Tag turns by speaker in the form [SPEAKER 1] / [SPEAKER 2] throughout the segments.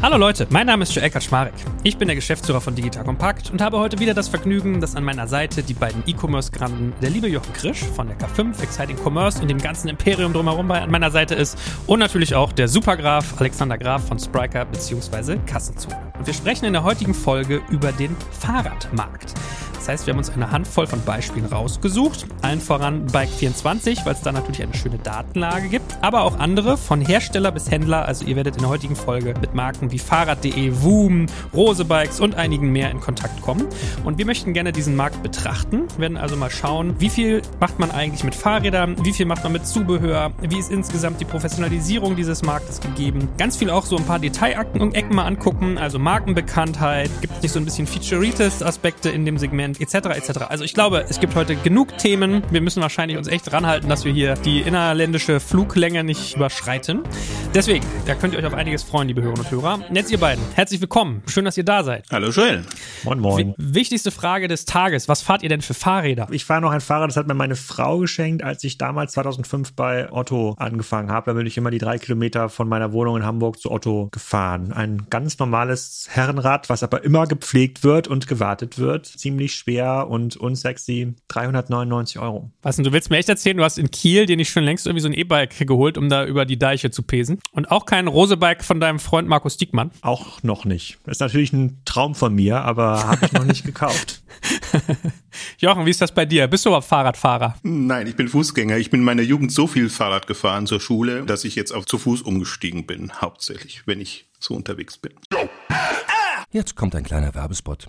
[SPEAKER 1] Hallo Leute, mein Name ist Joel Kaczmarek. Ich bin der Geschäftsführer von Digital Compact und habe heute wieder das Vergnügen, dass an meiner Seite die beiden E-Commerce-Granden, der liebe Jochen Krisch von der K5 Exciting Commerce und dem ganzen Imperium drumherum an meiner Seite ist und natürlich auch der Supergraf Alexander Graf von Spriker bzw. Kassenzone. Und wir sprechen in der heutigen Folge über den Fahrradmarkt. Das heißt, wir haben uns eine Handvoll von Beispielen rausgesucht. Allen voran Bike24, weil es da natürlich eine schöne Datenlage gibt. Aber auch andere, von Hersteller bis Händler. Also ihr werdet in der heutigen Folge mit Marken wie Fahrrad.de, Woom, Rose Bikes und einigen mehr in Kontakt kommen. Und wir möchten gerne diesen Markt betrachten. Wir werden also mal schauen, wie viel macht man eigentlich mit Fahrrädern, wie viel macht man mit Zubehör, wie ist insgesamt die Professionalisierung dieses Marktes gegeben. Ganz viel auch so ein paar Detailakten und Ecken mal angucken, also Markenbekanntheit, gibt es nicht so ein bisschen Featureitis-Aspekte in dem Segment etc. etc. Also ich glaube, es gibt heute genug Themen. Wir müssen wahrscheinlich uns echt ranhalten, dass wir hier die innerländische Fluglänge nicht überschreiten. Deswegen, da könnt ihr euch auf einiges freuen, liebe Hörerinnen und Hörer. Und jetzt ihr beiden, herzlich willkommen. Schön, dass ihr da seid.
[SPEAKER 2] Hallo Joel.
[SPEAKER 1] Moin, moin. Wichtigste Frage des Tages. Was fahrt ihr denn für Fahrräder?
[SPEAKER 3] Ich fahre noch ein Fahrrad, das hat mir meine Frau geschenkt, als ich damals 2005 bei Otto angefangen habe. Da bin ich immer die drei Kilometer von meiner Wohnung in Hamburg zu Otto gefahren. Ein ganz normales Herrenrad, was aber immer gepflegt wird und gewartet wird. Ziemlich schwer und unsexy. 399 Euro.
[SPEAKER 1] Was denn, du willst mir echt erzählen, du hast in Kiel dir nicht schon längst irgendwie so ein E-Bike geholt, um da über die Deiche zu pesen? Und auch kein Rosebike von deinem Freund Markus Diekmann?
[SPEAKER 3] Auch noch nicht. Das ist natürlich ein Traum von mir, aber habe ich noch nicht gekauft.
[SPEAKER 1] Jochen, wie ist das bei dir? Bist du überhaupt Fahrradfahrer?
[SPEAKER 2] Nein, ich bin Fußgänger. Ich bin in meiner Jugend so viel Fahrrad gefahren zur Schule, dass ich jetzt auf zu Fuß umgestiegen bin, hauptsächlich, wenn ich so unterwegs bin.
[SPEAKER 4] Jetzt kommt ein kleiner Werbespot.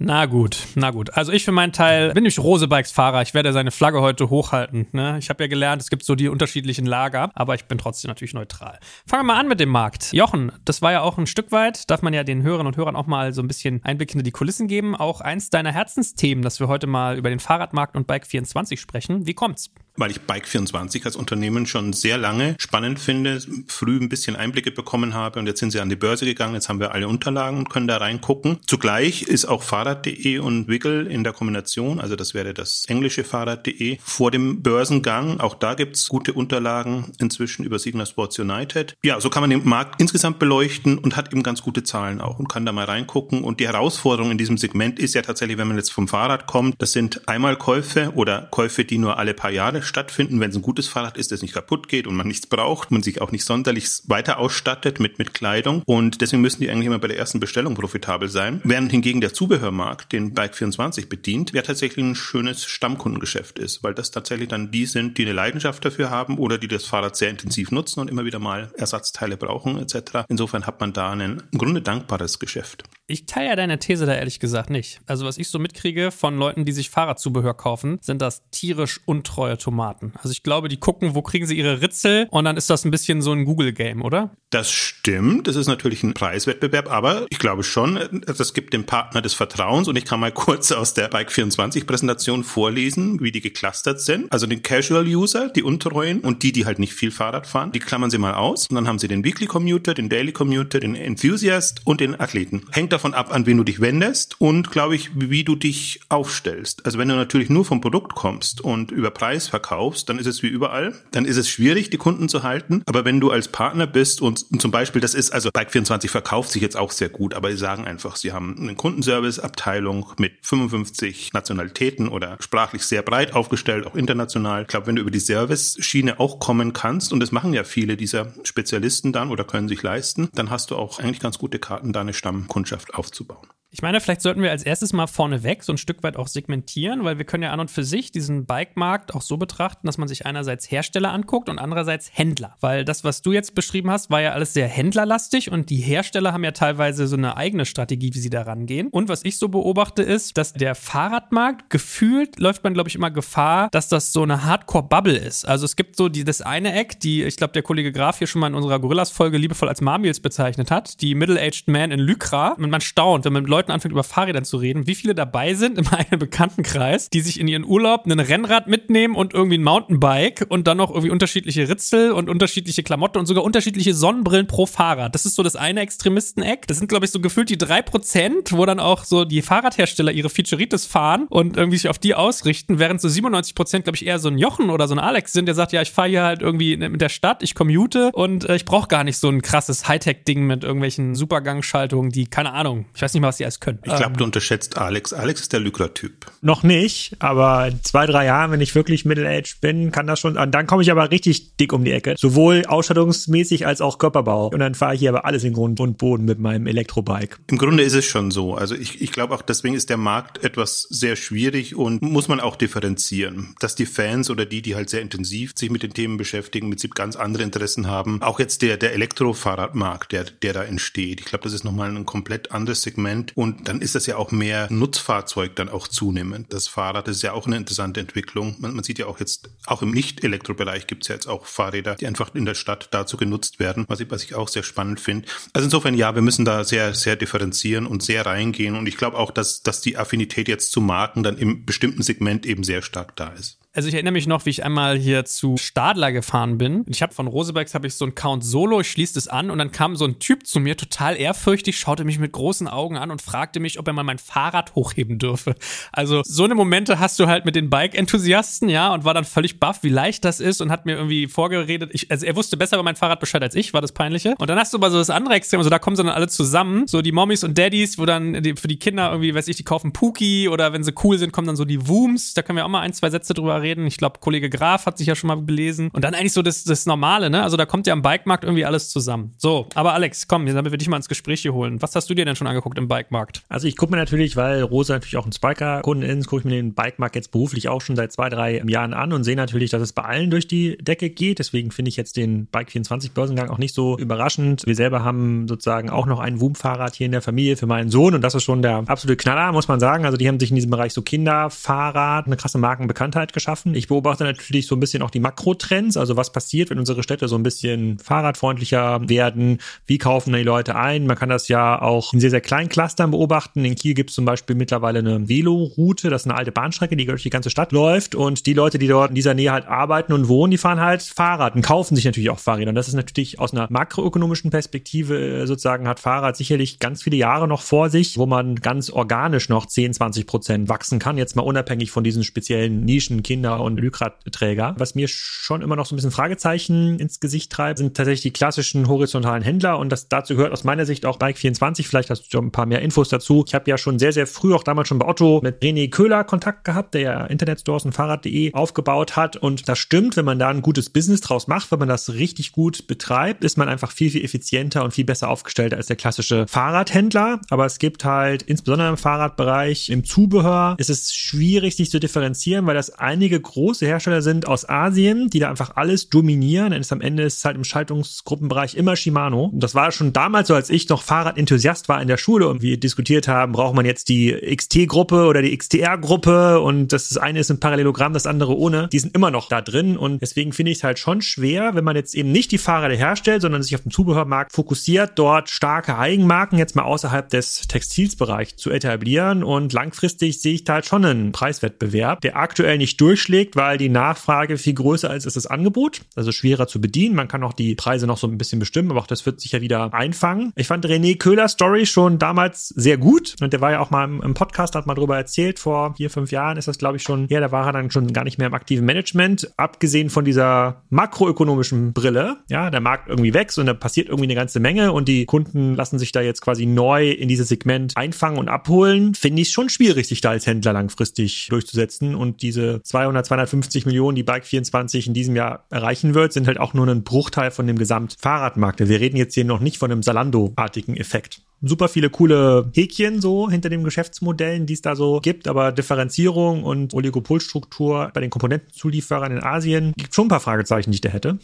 [SPEAKER 1] Na gut, na gut. Also ich für meinen Teil bin nämlich Rosebikes-Fahrer. Ich werde seine Flagge heute hochhalten. Ne? Ich habe ja gelernt, es gibt so die unterschiedlichen Lager, aber ich bin trotzdem natürlich neutral. Fangen wir mal an mit dem Markt. Jochen, das war ja auch ein Stück weit, darf man ja den Hörerinnen und Hörern auch mal so ein bisschen Einblick hinter die Kulissen geben. Auch eins deiner Herzensthemen, dass wir heute mal über den Fahrradmarkt und Bike24 sprechen. Wie kommt's?
[SPEAKER 2] Weil ich Bike24 als Unternehmen schon sehr lange spannend finde, früh ein bisschen Einblicke bekommen habe und jetzt sind sie an die Börse gegangen, jetzt haben wir alle Unterlagen und können da reingucken. Zugleich ist auch Fahrrad.de und Wiggle in der Kombination, also das wäre das englische Fahrrad.de, vor dem Börsengang. Auch da gibt's gute Unterlagen inzwischen über Signal Sports United. Ja, so kann man den Markt insgesamt beleuchten und hat eben ganz gute Zahlen auch und kann da mal reingucken. Und die Herausforderung in diesem Segment ist ja tatsächlich, wenn man jetzt vom Fahrrad kommt, das sind einmal Käufe oder Käufe, die nur alle paar Jahre stattfinden, wenn es ein gutes Fahrrad ist, das nicht kaputt geht und man nichts braucht, man sich auch nicht sonderlich weiter ausstattet mit, mit Kleidung. Und deswegen müssen die eigentlich immer bei der ersten Bestellung profitabel sein. Während hingegen der Zubehörmarkt, den Bike24 bedient, ja tatsächlich ein schönes Stammkundengeschäft ist, weil das tatsächlich dann die sind, die eine Leidenschaft dafür haben oder die das Fahrrad sehr intensiv nutzen und immer wieder mal Ersatzteile brauchen etc. Insofern hat man da ein im Grunde dankbares Geschäft.
[SPEAKER 1] Ich teile ja deine These da ehrlich gesagt nicht. Also was ich so mitkriege von Leuten, die sich Fahrradzubehör kaufen, sind das tierisch untreue Tomaten. Also ich glaube, die gucken, wo kriegen sie ihre Ritzel und dann ist das ein bisschen so ein Google-Game, oder?
[SPEAKER 2] Das stimmt. Das ist natürlich ein Preiswettbewerb, aber ich glaube schon, das gibt dem Partner des Vertrauens und ich kann mal kurz aus der Bike24 Präsentation vorlesen, wie die geclustert sind. Also den Casual User, die Untreuen und die, die halt nicht viel Fahrrad fahren, die klammern sie mal aus und dann haben sie den Weekly Commuter, den Daily Commuter, den Enthusiast und den Athleten. Hängt davon ab, an wen du dich wendest und, glaube ich, wie du dich aufstellst. Also wenn du natürlich nur vom Produkt kommst und über Preis verkaufst, dann ist es wie überall. Dann ist es schwierig, die Kunden zu halten. Aber wenn du als Partner bist und, zum Beispiel, das ist, also Bike24 verkauft sich jetzt auch sehr gut, aber sie sagen einfach, sie haben eine Kundenservice-Abteilung mit 55 Nationalitäten oder sprachlich sehr breit aufgestellt, auch international. Ich glaube, wenn du über die Service-Schiene auch kommen kannst, und das machen ja viele dieser Spezialisten dann oder können sich leisten, dann hast du auch eigentlich ganz gute Karten, deine Stammkundschaft aufzubauen.
[SPEAKER 1] Ich meine, vielleicht sollten wir als erstes mal vorneweg so ein Stück weit auch segmentieren, weil wir können ja an und für sich diesen Bike-Markt auch so betrachten, dass man sich einerseits Hersteller anguckt und andererseits Händler. Weil das, was du jetzt beschrieben hast, war ja alles sehr händlerlastig und die Hersteller haben ja teilweise so eine eigene Strategie, wie sie da rangehen. Und was ich so beobachte, ist, dass der Fahrradmarkt gefühlt läuft man, glaube ich, immer Gefahr, dass das so eine Hardcore-Bubble ist. Also es gibt so die, das eine Eck, die, ich glaube, der Kollege Graf hier schon mal in unserer Gorillas-Folge liebevoll als Marmils bezeichnet hat, die Middle-Aged Man in Lycra. Und man staunt, wenn man mit Leuten Leuten anfängt, über Fahrräder zu reden, wie viele dabei sind im eigenen Bekanntenkreis, die sich in ihren Urlaub ein Rennrad mitnehmen und irgendwie ein Mountainbike und dann noch irgendwie unterschiedliche Ritzel und unterschiedliche Klamotten und sogar unterschiedliche Sonnenbrillen pro Fahrrad. Das ist so das eine Extremisteneck. Das sind, glaube ich, so gefühlt die drei Prozent, wo dann auch so die Fahrradhersteller ihre Featureitis fahren und irgendwie sich auf die ausrichten, während so 97 Prozent, glaube ich, eher so ein Jochen oder so ein Alex sind, der sagt, ja, ich fahre hier halt irgendwie mit der Stadt, ich commute und äh, ich brauche gar nicht so ein krasses Hightech-Ding mit irgendwelchen Supergangschaltungen, die, keine Ahnung, ich weiß nicht mal, was die alles können.
[SPEAKER 2] Ich glaube, ähm, du unterschätzt Alex. Alex ist der Lügler-Typ.
[SPEAKER 3] Noch nicht, aber in zwei, drei Jahren, wenn ich wirklich Middle-Aged bin, kann das schon, und dann komme ich aber richtig dick um die Ecke. Sowohl ausstattungsmäßig als auch Körperbau. Und dann fahre ich hier aber alles in Grund und Boden mit meinem Elektrobike.
[SPEAKER 2] Im Grunde ist es schon so. Also ich, ich glaube auch, deswegen ist der Markt etwas sehr schwierig und muss man auch differenzieren. Dass die Fans oder die, die halt sehr intensiv sich mit den Themen beschäftigen, mit ganz andere Interessen haben. Auch jetzt der, der Elektrofahrradmarkt, der, der da entsteht. Ich glaube, das ist nochmal ein komplett anderes Segment. Und dann ist das ja auch mehr Nutzfahrzeug dann auch zunehmend. Das Fahrrad ist ja auch eine interessante Entwicklung. Man, man sieht ja auch jetzt, auch im Nicht-Elektrobereich gibt es ja jetzt auch Fahrräder, die einfach in der Stadt dazu genutzt werden, was ich, was ich auch sehr spannend finde. Also insofern ja, wir müssen da sehr, sehr differenzieren und sehr reingehen. Und ich glaube auch, dass, dass die Affinität jetzt zu Marken dann im bestimmten Segment eben sehr stark da ist.
[SPEAKER 1] Also ich erinnere mich noch, wie ich einmal hier zu Stadler gefahren bin. Ich habe von Rosebikes habe ich so einen Count Solo, ich schließe es an und dann kam so ein Typ zu mir, total ehrfürchtig, schaute mich mit großen Augen an und fragte mich, ob er mal mein Fahrrad hochheben dürfe. Also so eine Momente hast du halt mit den Bike-Enthusiasten, ja, und war dann völlig baff, wie leicht das ist und hat mir irgendwie vorgeredet. Ich, also er wusste besser über mein Fahrrad Bescheid als ich, war das peinliche. Und dann hast du aber so das andere Extrem, also da kommen sie dann alle zusammen, so die Mommies und Daddies, wo dann die, für die Kinder irgendwie, weiß ich, die kaufen Pookie oder wenn sie cool sind, kommen dann so die Wooms. Da können wir auch mal ein, zwei Sätze drüber reden. Ich glaube, Kollege Graf hat sich ja schon mal belesen. Und dann eigentlich so das, das Normale, ne? Also da kommt ja am Bikemarkt irgendwie alles zusammen. So, aber Alex, komm, damit wir dich mal ins Gespräch hier holen. Was hast du dir denn schon angeguckt im Bikemarkt?
[SPEAKER 3] Also ich gucke mir natürlich, weil Rosa natürlich auch ein Spiker-Kunden ist, gucke ich mir den Bikemarkt jetzt beruflich auch schon seit zwei, drei Jahren an und sehe natürlich, dass es bei allen durch die Decke geht. Deswegen finde ich jetzt den Bike 24 Börsengang auch nicht so überraschend. Wir selber haben sozusagen auch noch ein Woom-Fahrrad hier in der Familie für meinen Sohn und das ist schon der absolute Knaller, muss man sagen. Also die haben sich in diesem Bereich so Kinderfahrrad, eine krasse Markenbekanntheit geschaffen. Ich beobachte natürlich so ein bisschen auch die Makrotrends, also was passiert, wenn unsere Städte so ein bisschen fahrradfreundlicher werden, wie kaufen die Leute ein. Man kann das ja auch in sehr, sehr kleinen Clustern beobachten. In Kiel gibt es zum Beispiel mittlerweile eine Veloroute, das ist eine alte Bahnstrecke, die durch die ganze Stadt läuft und die Leute, die dort in dieser Nähe halt arbeiten und wohnen, die fahren halt Fahrrad und kaufen sich natürlich auch Fahrräder. Und das ist natürlich aus einer makroökonomischen Perspektive äh, sozusagen hat Fahrrad sicherlich ganz viele Jahre noch vor sich, wo man ganz organisch noch 10, 20 Prozent wachsen kann. Jetzt mal unabhängig von diesen speziellen Nischen, Kinder und Lykradträger. Was mir schon immer noch so ein bisschen Fragezeichen ins Gesicht treibt, sind tatsächlich die klassischen horizontalen Händler. Und das dazu gehört aus meiner Sicht auch Bike24. Vielleicht hast du ein paar mehr Infos dazu. Ich habe ja schon sehr, sehr früh, auch damals schon bei Otto, mit René Köhler Kontakt gehabt, der ja Internetstores und Fahrrad.de aufgebaut hat. Und das stimmt, wenn man da ein gutes Business draus macht, wenn man das richtig gut betreibt, ist man einfach viel, viel effizienter und viel besser aufgestellt als der klassische Fahrradhändler. Aber es gibt halt, insbesondere im Fahrradbereich, im Zubehör, ist es schwierig, sich zu differenzieren, weil das einige große Hersteller sind aus Asien, die da einfach alles dominieren. Denn es am Ende ist halt im Schaltungsgruppenbereich immer Shimano. Und das war schon damals so, als ich noch Fahrradenthusiast war in der Schule und wir diskutiert haben, braucht man jetzt die XT-Gruppe oder die XTR-Gruppe und das eine ist ein Parallelogramm, das andere ohne. Die sind immer noch da drin und deswegen finde ich es halt schon schwer, wenn man jetzt eben nicht die Fahrräder herstellt, sondern sich auf den Zubehörmarkt fokussiert, dort starke Eigenmarken jetzt mal außerhalb des Textilsbereichs zu etablieren und langfristig sehe ich da halt schon einen Preiswettbewerb, der aktuell nicht durch durchschlägt, weil die Nachfrage viel größer ist als das Angebot. Also schwerer zu bedienen. Man kann auch die Preise noch so ein bisschen bestimmen, aber auch das wird sich ja wieder einfangen. Ich fand René Köhler Story schon damals sehr gut. Und der war ja auch mal im, Podcast, hat mal drüber erzählt. Vor vier, fünf Jahren ist das, glaube ich, schon. Ja, da war er dann schon gar nicht mehr im aktiven Management. Abgesehen von dieser makroökonomischen Brille. Ja, der Markt irgendwie wächst und da passiert irgendwie eine ganze Menge und die Kunden lassen sich da jetzt quasi neu in dieses Segment einfangen und abholen. Finde ich schon schwierig, sich da als Händler langfristig durchzusetzen. Und diese 200, 250 Millionen, die Bike 24 in diesem Jahr erreichen wird, sind halt auch nur ein Bruchteil von dem Gesamtfahrradmarkt. Wir reden jetzt hier noch nicht von einem Salando-artigen Effekt super viele coole Häkchen so hinter den Geschäftsmodellen, die es da so gibt, aber Differenzierung und Oligopolstruktur bei den Komponentenzulieferern in Asien gibt schon ein paar Fragezeichen, die ich da hätte.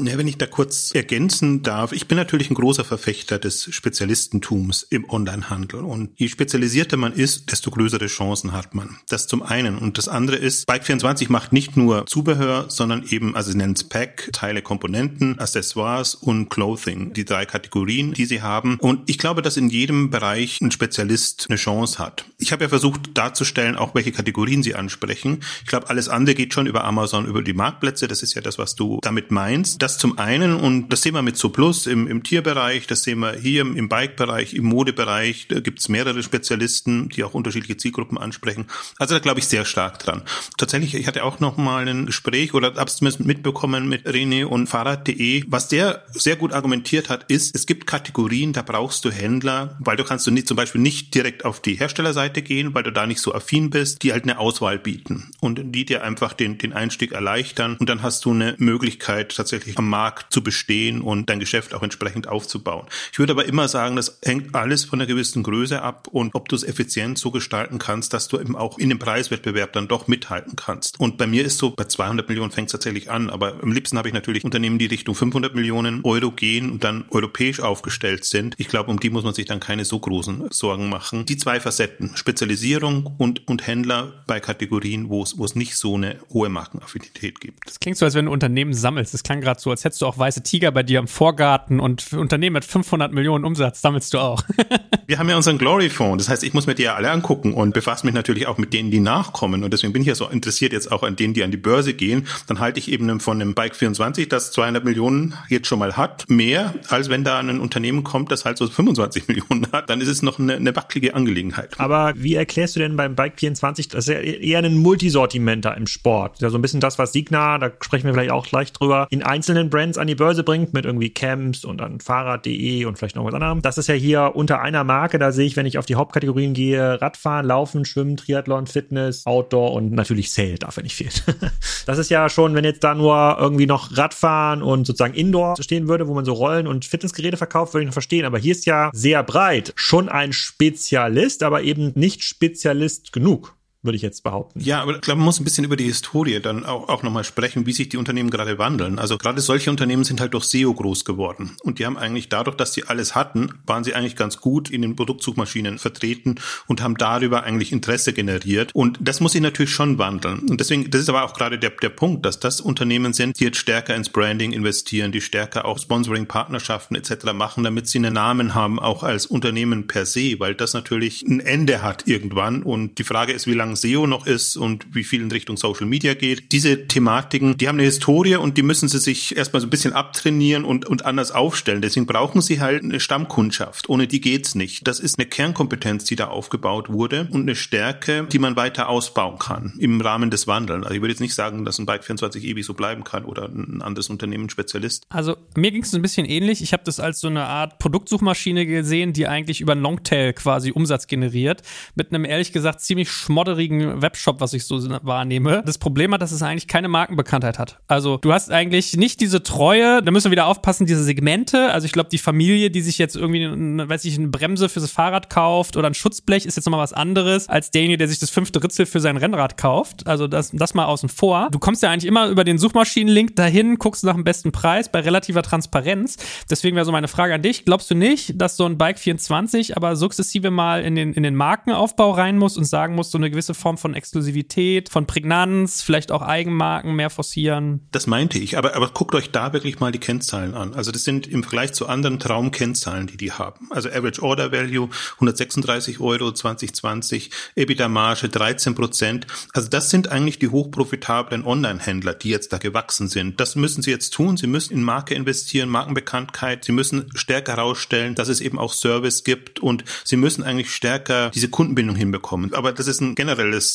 [SPEAKER 2] Ja, wenn ich da kurz ergänzen darf, ich bin natürlich ein großer Verfechter des Spezialistentums im Onlinehandel. Und je spezialisierter man ist, desto größere Chancen hat man. Das zum einen. Und das andere ist, Bike24 macht nicht nur Zubehör, sondern eben, also sie nennen es Pack, Teile, Komponenten, Accessoires und Clothing. Die drei Kategorien, die sie haben. Und ich glaube, dass in jedem Bereich ein Spezialist eine Chance hat. Ich habe ja versucht darzustellen, auch welche Kategorien sie ansprechen. Ich glaube, alles andere geht schon über Amazon, über die Marktplätze. Das ist ja das, was du damit meinst das zum einen und das sehen wir mit Plus im, im Tierbereich, das sehen wir hier im, im Bike-Bereich, im Modebereich, da gibt es mehrere Spezialisten, die auch unterschiedliche Zielgruppen ansprechen. Also da glaube ich sehr stark dran. Tatsächlich, ich hatte auch noch mal ein Gespräch oder hab's zumindest mitbekommen mit René und Fahrrad.de. Was der sehr gut argumentiert hat, ist, es gibt Kategorien, da brauchst du Händler, weil du kannst du nicht zum Beispiel nicht direkt auf die Herstellerseite gehen, weil du da nicht so affin bist, die halt eine Auswahl bieten und die dir einfach den, den Einstieg erleichtern und dann hast du eine Möglichkeit tatsächlich am Markt zu bestehen und dein Geschäft auch entsprechend aufzubauen. Ich würde aber immer sagen, das hängt alles von einer gewissen Größe ab und ob du es effizient so gestalten kannst, dass du eben auch in dem Preiswettbewerb dann doch mithalten kannst. Und bei mir ist so, bei 200 Millionen fängt es tatsächlich an, aber am liebsten habe ich natürlich Unternehmen, die Richtung 500 Millionen Euro gehen und dann europäisch aufgestellt sind. Ich glaube, um die muss man sich dann keine so großen Sorgen machen. Die zwei Facetten, Spezialisierung und, und Händler bei Kategorien, wo es, wo es nicht so eine hohe Markenaffinität gibt.
[SPEAKER 1] Das klingt so, als wenn du Unternehmen sammelst. Das klang gerade so, als hättest du auch weiße Tiger bei dir im Vorgarten und für Unternehmen mit 500 Millionen Umsatz sammelst du auch.
[SPEAKER 2] Wir haben ja unseren Glory Fonds. Das heißt, ich muss mir die ja alle angucken und befasse mich natürlich auch mit denen, die nachkommen. Und deswegen bin ich ja so interessiert jetzt auch an denen, die an die Börse gehen. Dann halte ich eben von einem Bike 24, das 200 Millionen jetzt schon mal hat, mehr, als wenn da ein Unternehmen kommt, das halt so 25 Millionen hat. Dann ist es noch eine, eine wackelige Angelegenheit.
[SPEAKER 3] Aber wie erklärst du denn beim Bike 24, das ist ja eher ein Multisortimenter im Sport. Ja, so ein bisschen das, was Signa, da sprechen wir vielleicht auch gleich drüber, in einzelnen einzelnen Brands an die Börse bringt, mit irgendwie Camps und dann Fahrrad.de und vielleicht noch was anderem. Das ist ja hier unter einer Marke, da sehe ich, wenn ich auf die Hauptkategorien gehe, Radfahren, Laufen, Schwimmen, Triathlon, Fitness, Outdoor und natürlich Sale darf ja nicht fehlen. das ist ja schon, wenn jetzt da nur irgendwie noch Radfahren und sozusagen Indoor stehen würde, wo man so Rollen und Fitnessgeräte verkauft, würde ich noch verstehen. Aber hier ist ja sehr breit. Schon ein Spezialist, aber eben nicht Spezialist genug würde ich jetzt behaupten.
[SPEAKER 2] Ja, aber ich glaube, man muss ein bisschen über die Historie dann auch, auch nochmal sprechen, wie sich die Unternehmen gerade wandeln. Also gerade solche Unternehmen sind halt durch SEO groß geworden. Und die haben eigentlich dadurch, dass sie alles hatten, waren sie eigentlich ganz gut in den Produktsuchmaschinen vertreten und haben darüber eigentlich Interesse generiert. Und das muss sich natürlich schon wandeln. Und deswegen, das ist aber auch gerade der, der Punkt, dass das Unternehmen sind, die jetzt stärker ins Branding investieren, die stärker auch Sponsoring, Partnerschaften etc. machen, damit sie einen Namen haben, auch als Unternehmen per se, weil das natürlich ein Ende hat irgendwann. Und die Frage ist, wie lange SEO noch ist und wie viel in Richtung Social Media geht. Diese Thematiken, die haben eine Historie und die müssen sie sich erstmal so ein bisschen abtrainieren und, und anders aufstellen. Deswegen brauchen sie halt eine Stammkundschaft. Ohne die geht's nicht. Das ist eine Kernkompetenz, die da aufgebaut wurde und eine Stärke, die man weiter ausbauen kann im Rahmen des Wandelns. Also ich würde jetzt nicht sagen, dass ein Bike 24 ewig so bleiben kann oder ein anderes Unternehmen Spezialist.
[SPEAKER 1] Also mir ging es ein bisschen ähnlich. Ich habe das als so eine Art Produktsuchmaschine gesehen, die eigentlich über Longtail quasi Umsatz generiert. Mit einem ehrlich gesagt ziemlich schmodderigen einjährigen Webshop, was ich so wahrnehme, das Problem hat, dass es eigentlich keine Markenbekanntheit hat. Also du hast eigentlich nicht diese Treue, da müssen wir wieder aufpassen, diese Segmente. Also ich glaube, die Familie, die sich jetzt irgendwie, weiß ich, eine Bremse für das Fahrrad kauft oder ein Schutzblech, ist jetzt nochmal was anderes als derjenige, der sich das fünfte Ritzel für sein Rennrad kauft. Also das, das mal außen vor. Du kommst ja eigentlich immer über den Suchmaschinenlink dahin, guckst nach dem besten Preis bei relativer Transparenz. Deswegen wäre so meine Frage an dich. Glaubst du nicht, dass so ein Bike 24 aber sukzessive mal in den, in den Markenaufbau rein muss und sagen muss, so eine gewisse gewisse Form von Exklusivität, von Prägnanz, vielleicht auch Eigenmarken mehr forcieren?
[SPEAKER 2] Das meinte ich, aber, aber guckt euch da wirklich mal die Kennzahlen an. Also das sind im Vergleich zu anderen Traumkennzahlen, die die haben. Also Average Order Value 136 Euro 2020, EBITDA Marge 13 Prozent. Also das sind eigentlich die hochprofitablen Online-Händler, die jetzt da gewachsen sind. Das müssen sie jetzt tun. Sie müssen in Marke investieren, Markenbekanntheit. Sie müssen stärker herausstellen, dass es eben auch Service gibt und sie müssen eigentlich stärker diese Kundenbindung hinbekommen. Aber das ist ein generelles